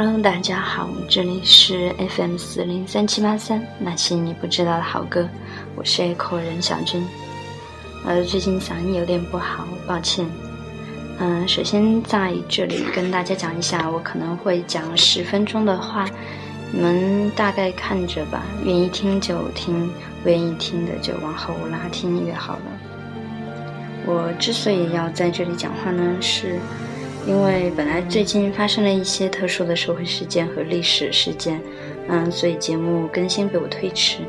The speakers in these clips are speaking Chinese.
Hello，大家好，这里是 FM 四零三七八三那些你不知道的好歌，我是 A 口人小军，呃，最近嗓音有点不好，抱歉。嗯，首先在这里跟大家讲一下，我可能会讲十分钟的话，你们大概看着吧，愿意听就听，不愿意听的就往后拉听越好了。我之所以要在这里讲话呢，是。因为本来最近发生了一些特殊的社会事件和历史事件，嗯，所以节目更新被我推迟。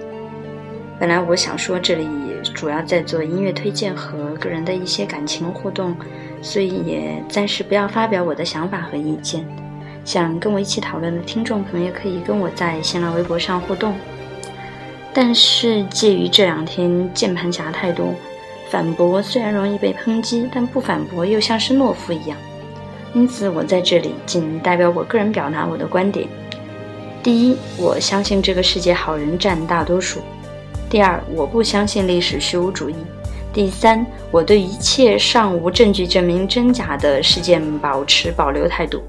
本来我想说这里主要在做音乐推荐和个人的一些感情互动，所以也暂时不要发表我的想法和意见。想跟我一起讨论的听众朋友可以跟我在新浪微博上互动，但是介于这两天键盘侠太多，反驳虽然容易被抨击，但不反驳又像是懦夫一样。因此，我在这里仅代表我个人表达我的观点。第一，我相信这个世界好人占大多数；第二，我不相信历史虚无主义；第三，我对一切尚无证据证明真假的事件保持保留态度。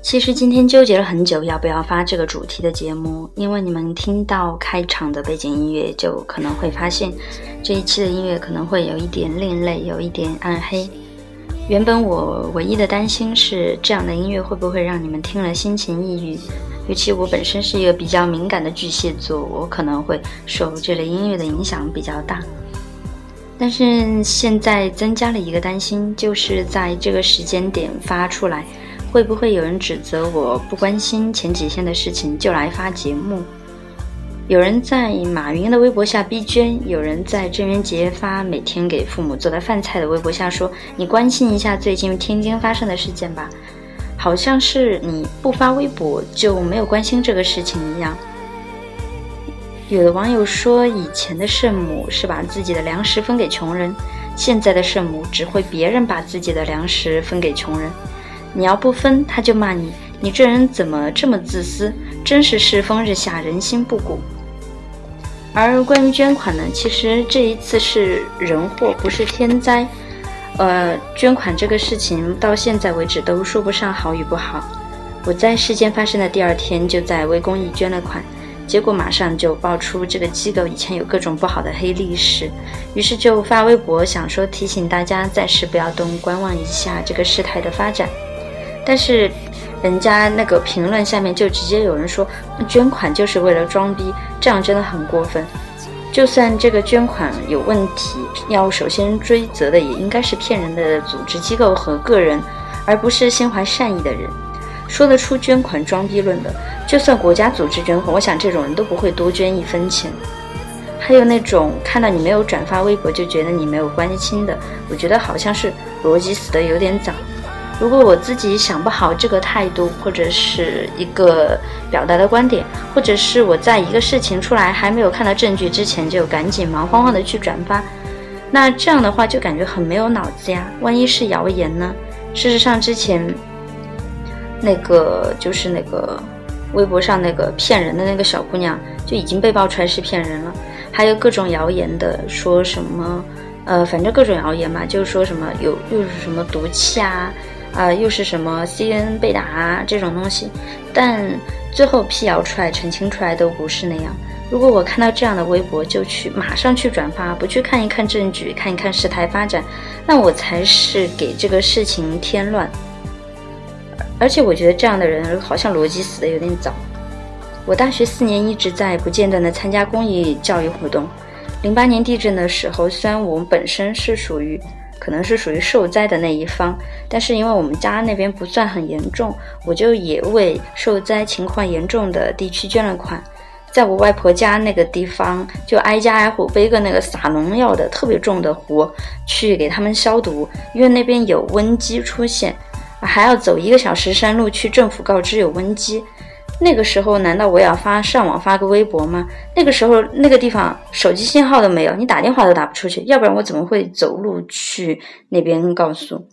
其实今天纠结了很久，要不要发这个主题的节目，因为你们听到开场的背景音乐，就可能会发现这一期的音乐可能会有一点另类，有一点暗黑。原本我唯一的担心是，这样的音乐会不会让你们听了心情抑郁？尤其我本身是一个比较敏感的巨蟹座，我可能会受这类音乐的影响比较大。但是现在增加了一个担心，就是在这个时间点发出来，会不会有人指责我不关心前几天的事情就来发节目？有人在马云的微博下逼捐，有人在郑渊洁发每天给父母做的饭菜的微博下说：“你关心一下最近天津发生的事件吧，好像是你不发微博就没有关心这个事情一样。”有的网友说：“以前的圣母是把自己的粮食分给穷人，现在的圣母只会别人把自己的粮食分给穷人。你要不分，他就骂你，你这人怎么这么自私？真是世风日下，人心不古。”而关于捐款呢，其实这一次是人祸，不是天灾。呃，捐款这个事情到现在为止都说不上好与不好。我在事件发生的第二天就在微公益捐了款，结果马上就爆出这个机构以前有各种不好的黑历史，于是就发微博想说提醒大家暂时不要动，观望一下这个事态的发展。但是。人家那个评论下面就直接有人说捐款就是为了装逼，这样真的很过分。就算这个捐款有问题，要首先追责的也应该是骗人的组织机构和个人，而不是心怀善意的人。说得出“捐款装逼论”的，就算国家组织捐款，我想这种人都不会多捐一分钱。还有那种看到你没有转发微博就觉得你没有关心的，我觉得好像是逻辑死的有点早。如果我自己想不好这个态度，或者是一个表达的观点，或者是我在一个事情出来还没有看到证据之前就赶紧忙慌慌的去转发，那这样的话就感觉很没有脑子呀。万一是谣言呢？事实上，之前那个就是那个微博上那个骗人的那个小姑娘就已经被爆出来是骗人了，还有各种谣言的说什么，呃，反正各种谣言嘛，就是说什么有又是什么毒气啊。啊，又是什么 CN 贝达这种东西，但最后辟谣出来、澄清出来都不是那样。如果我看到这样的微博就去马上去转发，不去看一看证据，看一看事态发展，那我才是给这个事情添乱。而且我觉得这样的人好像逻辑死的有点早。我大学四年一直在不间断的参加公益教育活动，零八年地震的时候，虽然我们本身是属于。可能是属于受灾的那一方，但是因为我们家那边不算很严重，我就也为受灾情况严重的地区捐了款。在我外婆家那个地方，就挨家挨户背个那个撒农药的特别重的壶去给他们消毒，因为那边有瘟鸡出现，还要走一个小时山路去政府告知有瘟鸡。那个时候难道我也要发上网发个微博吗？那个时候那个地方手机信号都没有，你打电话都打不出去，要不然我怎么会走路去那边告诉？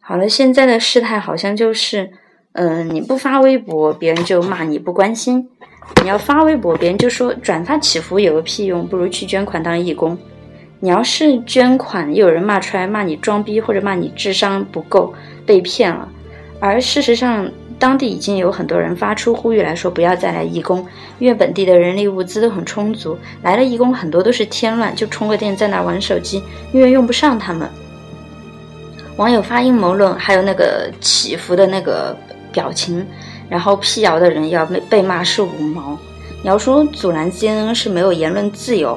好了，现在的事态好像就是，嗯，你不发微博别人就骂你不关心，你要发微博别人就说转发祈福有个屁用，不如去捐款当义工。你要是捐款又有人骂出来骂你装逼或者骂你智商不够被骗了，而事实上。当地已经有很多人发出呼吁来说，不要再来义工，因为本地的人力物资都很充足，来了义工很多都是添乱，就充个电在那玩手机，因为用不上他们。网友发阴谋论，还有那个起伏的那个表情，然后辟谣的人要被被骂是五毛，你要说阻拦 CNN 是没有言论自由。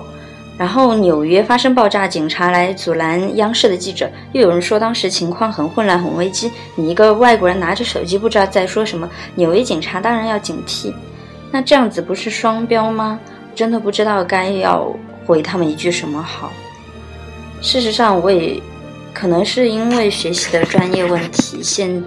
然后纽约发生爆炸，警察来阻拦央视的记者，又有人说当时情况很混乱很危机，你一个外国人拿着手机不知道在说什么，纽约警察当然要警惕，那这样子不是双标吗？真的不知道该要回他们一句什么好。事实上我也，可能是因为学习的专业问题，现。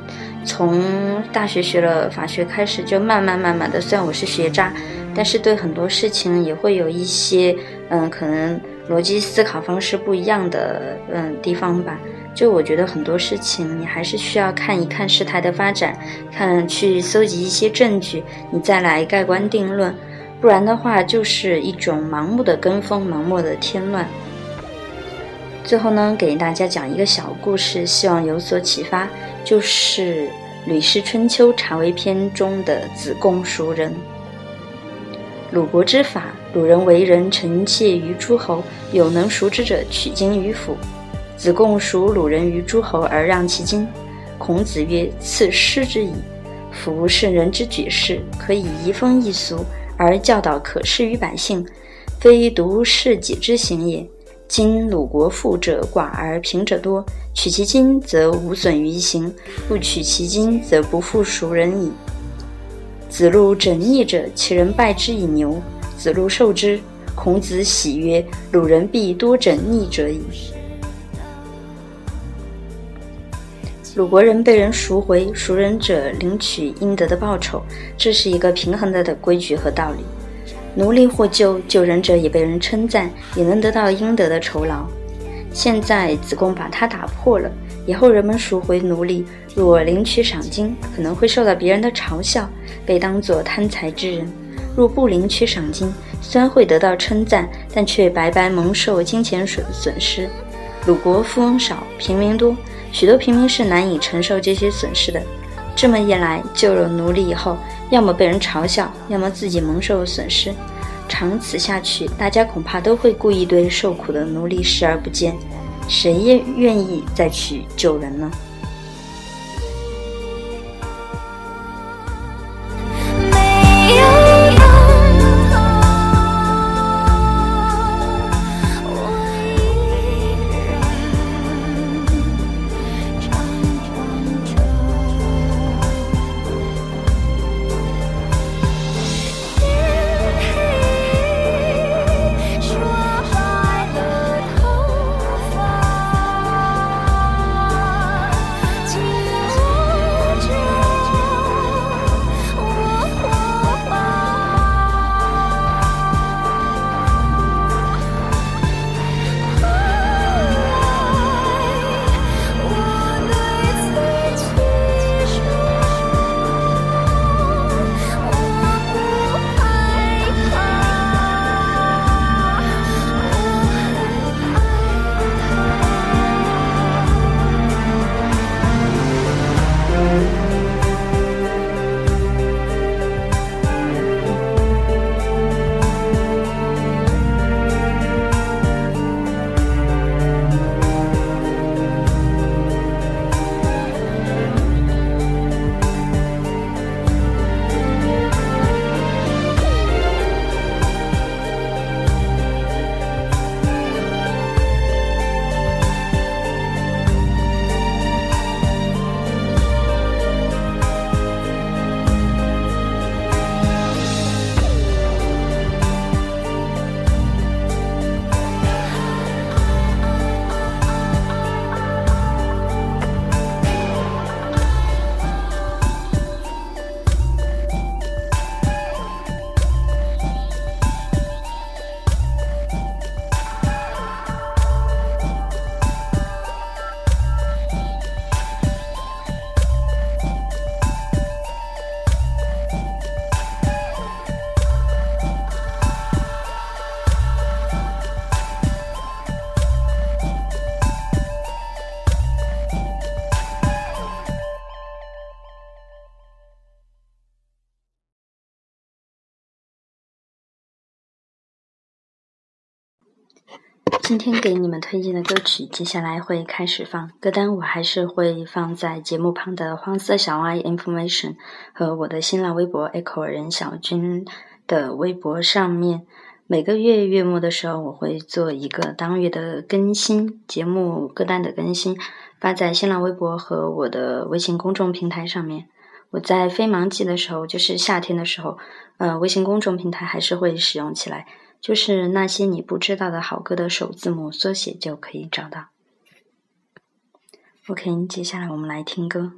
从大学学了法学开始，就慢慢慢慢的，虽然我是学渣，但是对很多事情也会有一些，嗯，可能逻辑思考方式不一样的，嗯，地方吧。就我觉得很多事情，你还是需要看一看事态的发展，看去搜集一些证据，你再来盖棺定论。不然的话，就是一种盲目的跟风，盲目的添乱。最后呢，给大家讲一个小故事，希望有所启发。就是《吕氏春秋·察为篇》中的子贡赎人。鲁国之法，鲁人为人臣妾于诸侯，有能赎之者，取经于府。子贡赎鲁人于诸侯而让其金。孔子曰：“赐师之矣。夫圣人之举事，可以移风易俗，而教导可施于百姓，非独事己之行也。今鲁国富者寡而贫者多。”取其精则无损于行；不取其精则不复赎人矣。子路拯溺者，其人拜之以牛。子路受之。孔子喜曰：“鲁人必多拯溺者矣。”鲁国人被人赎回，赎人者领取应得的报酬，这是一个平衡的的规矩和道理。奴隶获救，救人者也被人称赞，也能得到应得的酬劳。现在子贡把它打破了，以后人们赎回奴隶，若领取赏金，可能会受到别人的嘲笑，被当作贪财之人；若不领取赏金，虽然会得到称赞，但却白白蒙受金钱损损失。鲁国富翁少，平民多，许多平民是难以承受这些损失的。这么一来，救了奴隶以后，要么被人嘲笑，要么自己蒙受损失。长此下去，大家恐怕都会故意对受苦的奴隶视而不见，谁也愿意再去救人呢？今天给你们推荐的歌曲，接下来会开始放歌单，我还是会放在节目旁的黄色小 Y information 和我的新浪微博 echo 任小军的微博上面。每个月月末的时候，我会做一个当月的更新，节目歌单的更新，发在新浪微博和我的微信公众平台上面。我在非忙季的时候，就是夏天的时候，呃，微信公众平台还是会使用起来。就是那些你不知道的好歌的首字母缩写就可以找到。OK，接下来我们来听歌。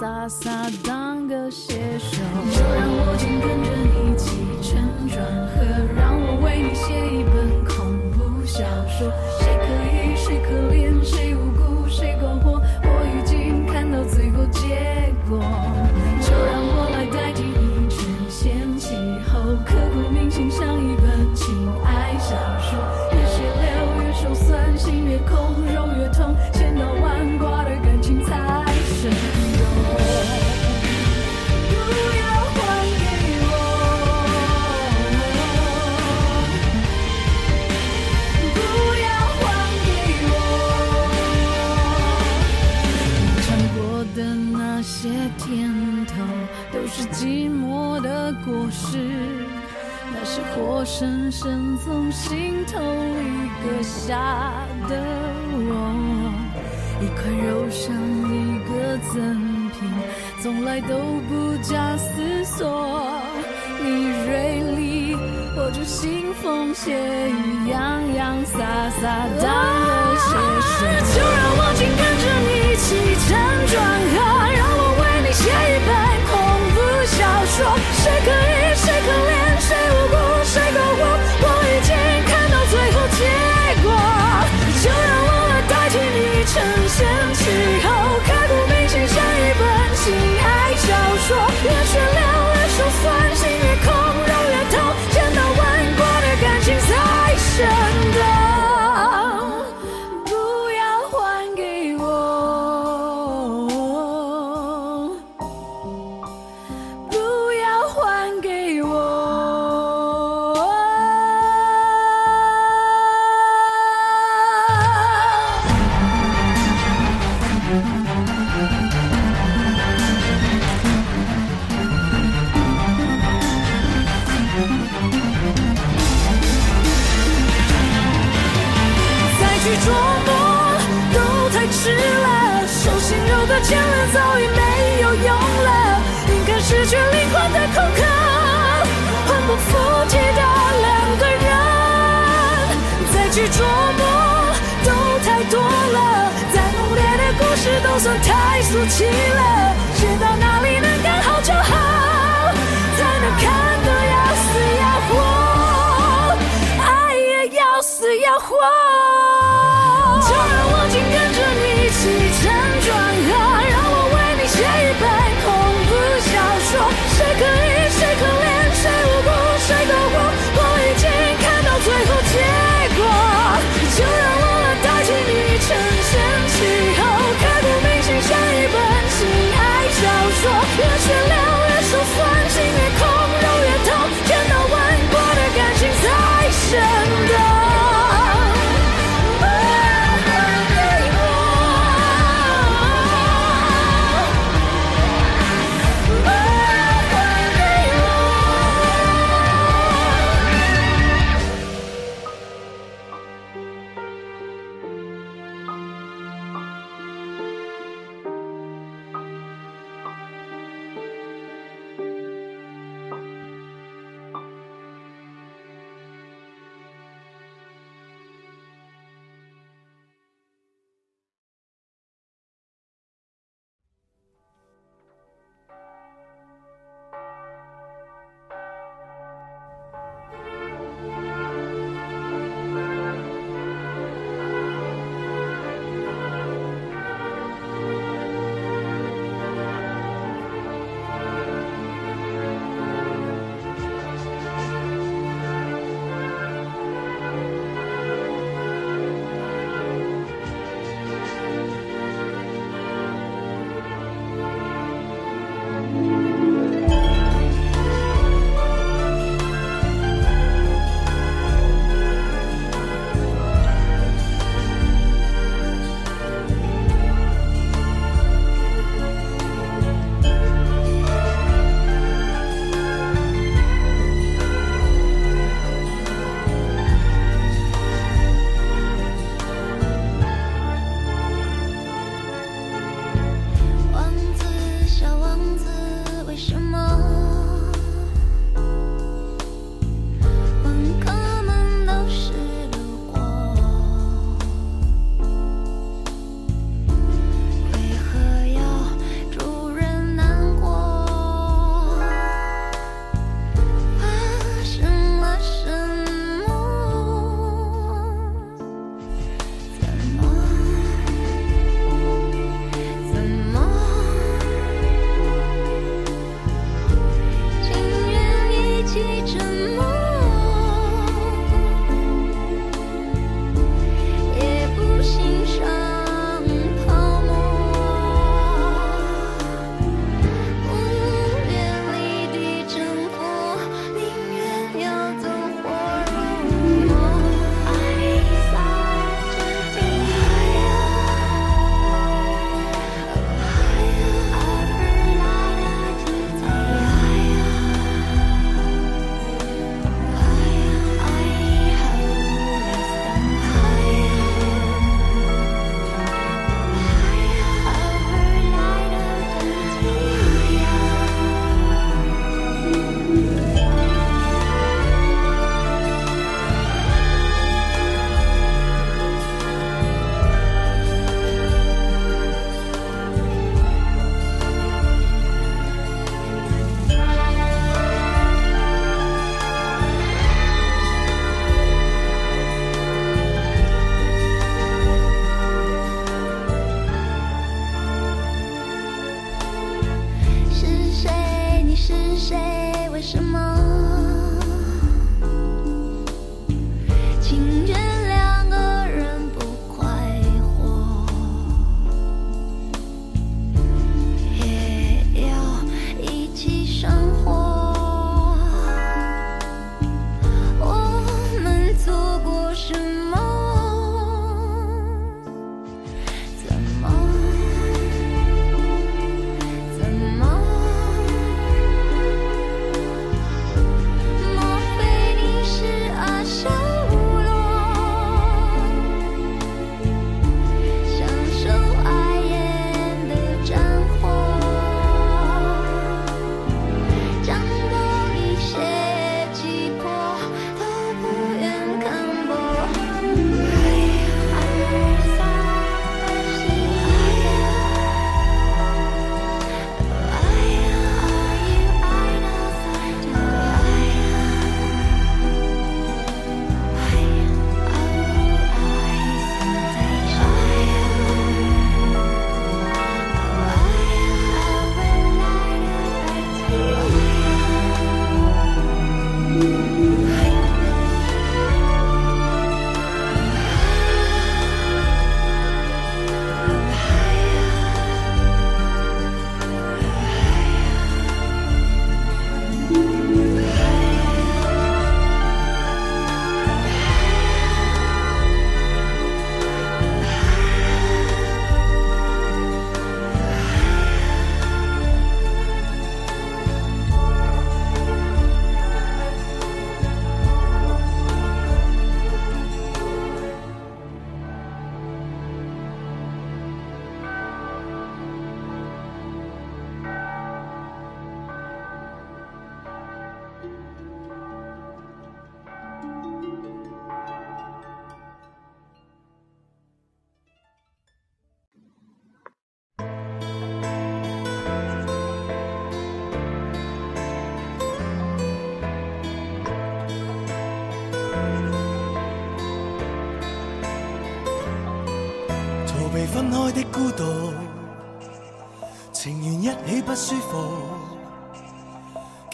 洒洒当个写手，就让我紧跟着你起承转合，让我为你写一本恐怖小说。谁可疑？谁可怜？谁无辜？谁苟活？我已经看到最后结果。是寂寞的果实，那是活生生从心头里割下的我，一块肉像一个赠品，从来都不假思索。你锐利，我就腥风血雨，洋洋洒洒，当了些谁？就让我紧跟着你一起辗转。谁可以？谁可怜？不起来。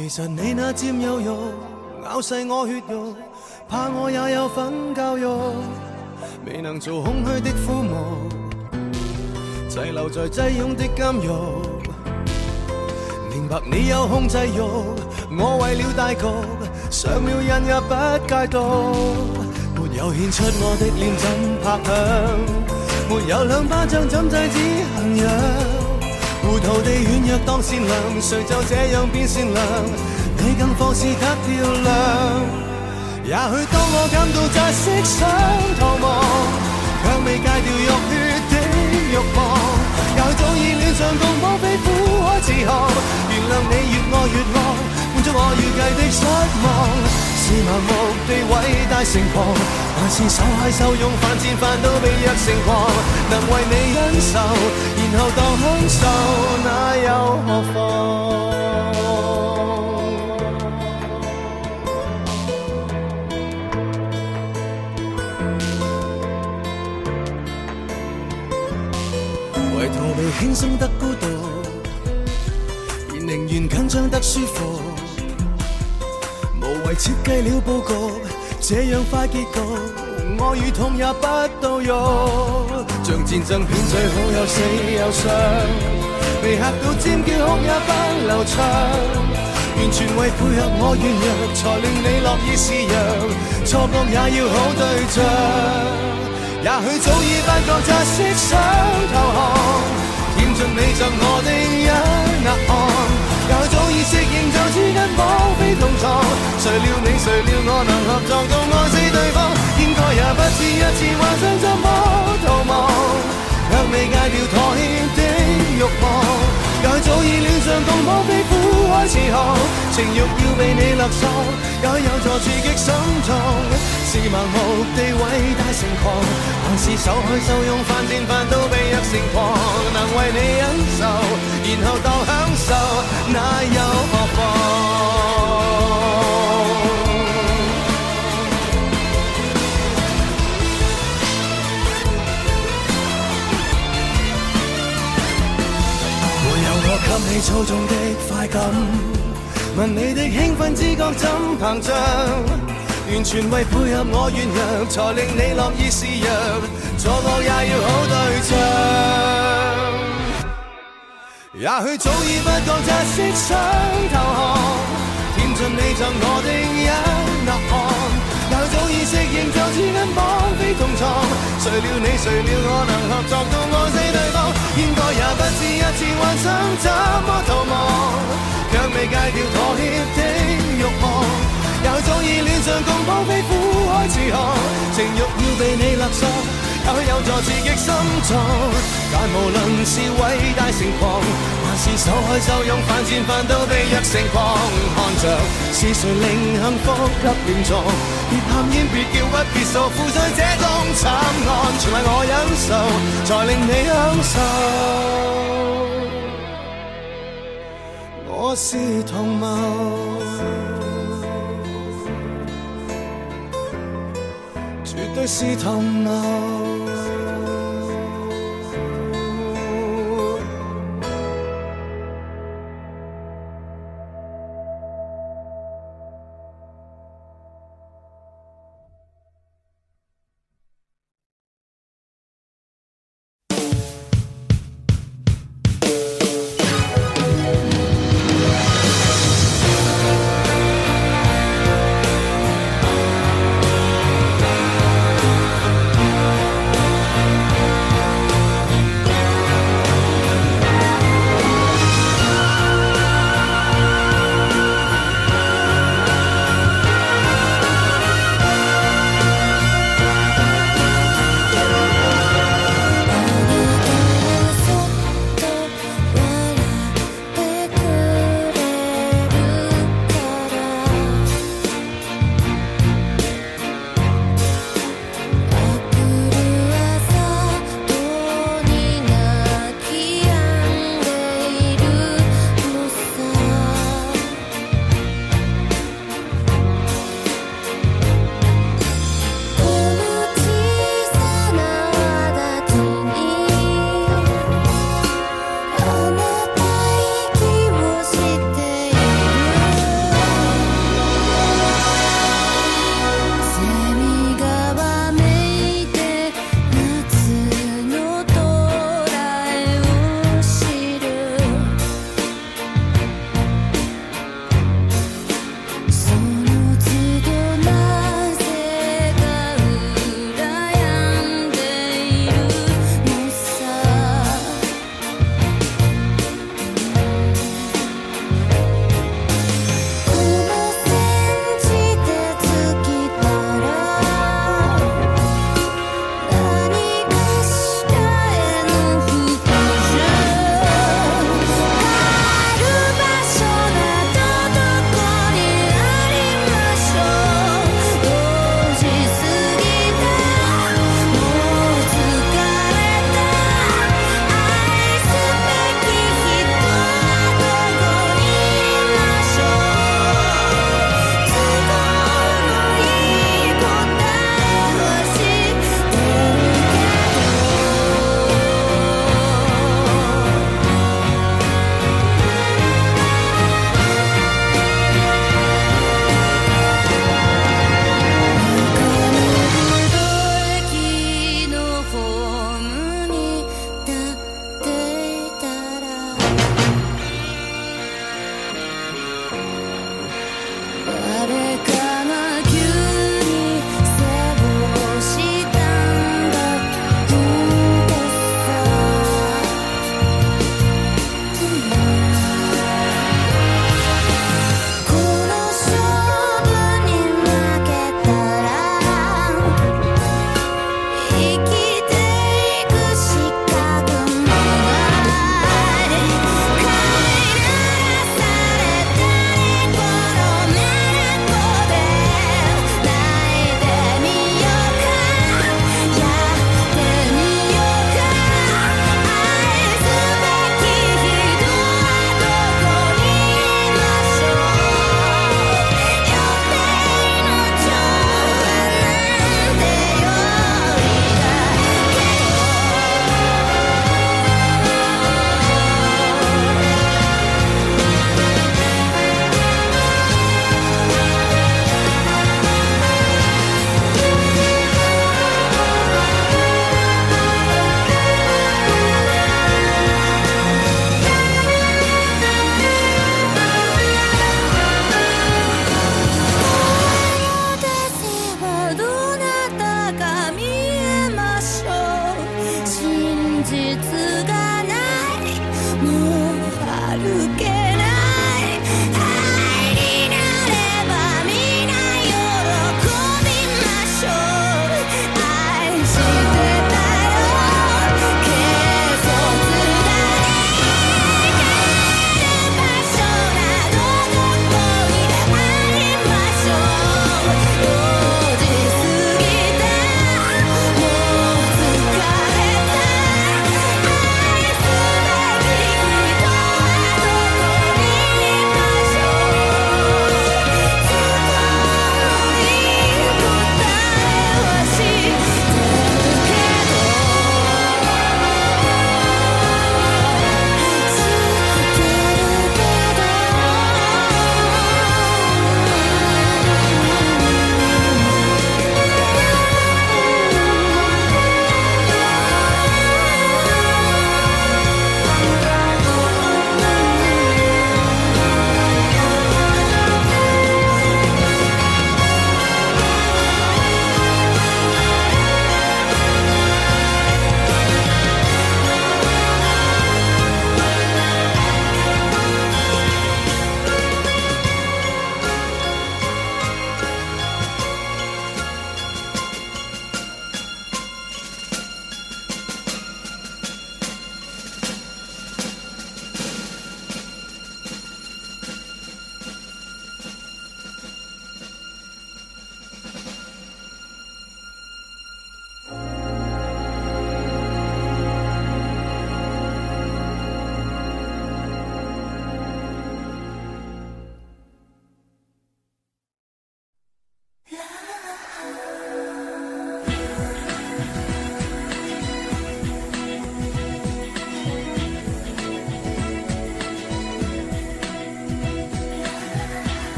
其实你那占有欲咬噬我血肉，怕我也有份教育，未能做空虚的父母，滞留在挤拥的监狱。明白你有控制欲，我为了大局，上了瘾也不戒毒。没有献出我的脸怎拍响？没有两巴掌怎制止痕痒？糊涂地軟弱當善良，誰就這樣變善良？你更放肆得漂亮。也許當我感到窒息想逃亡，卻未戒掉肉血的欲望。也早已恋上共我被苦海自航。原諒你越愛越狂，满足我預計的失望，是盲目。被伟大盛放，还是受害受用？犯贱犯到被虐成狂，能为你忍受，然后当享受，那又何妨？为逃避轻松得孤独，而宁愿紧张得舒服，无谓设计了布局。这样快结局，爱与痛也不到用，像战争片最好有死有伤，未吓到尖叫哭也不流畅，完全为配合我软弱，才令你乐意示弱，错觉也要好对象，也许早已发觉窒息想投降，填尽你赠我的。既影就似跟火飞同床，谁料你谁料我能合作到爱死对方，应该也不止一次幻想怎么逃亡，却未戒掉妥协的欲望，爱早已恋上共绑，被苦海刺航，情欲要被你勒索，也有助刺激心痛。是盲目地伟大成狂，还是受害受用犯贱犯到被虐成狂？能为你忍受，然后当享受，那又何妨？没有我给你操纵的快感，问你的兴奋知觉怎膨胀？完全为配合我软弱，才令你乐意示弱，错过也要好对象。也许早已不觉诈色想投降，舔尽你赠我的一粒汗。也许早已适应就似跟绑匪同床，谁料你谁料我能合作到爱死对方，应该也不止一次幻想怎么逃亡，却未戒掉妥协的欲望。也早已恋上共剖皮、苦海自航，情欲要被你勒索，也许有助刺激心脏。但无论是伟大成狂，还是受害就用犯贱犯到被虐成狂。看着是谁令幸福给变脏？别喊冤，别叫屈，别傻，负在这种惨案，全为我忍受，才令你享受。我是同谋。对视，同闹。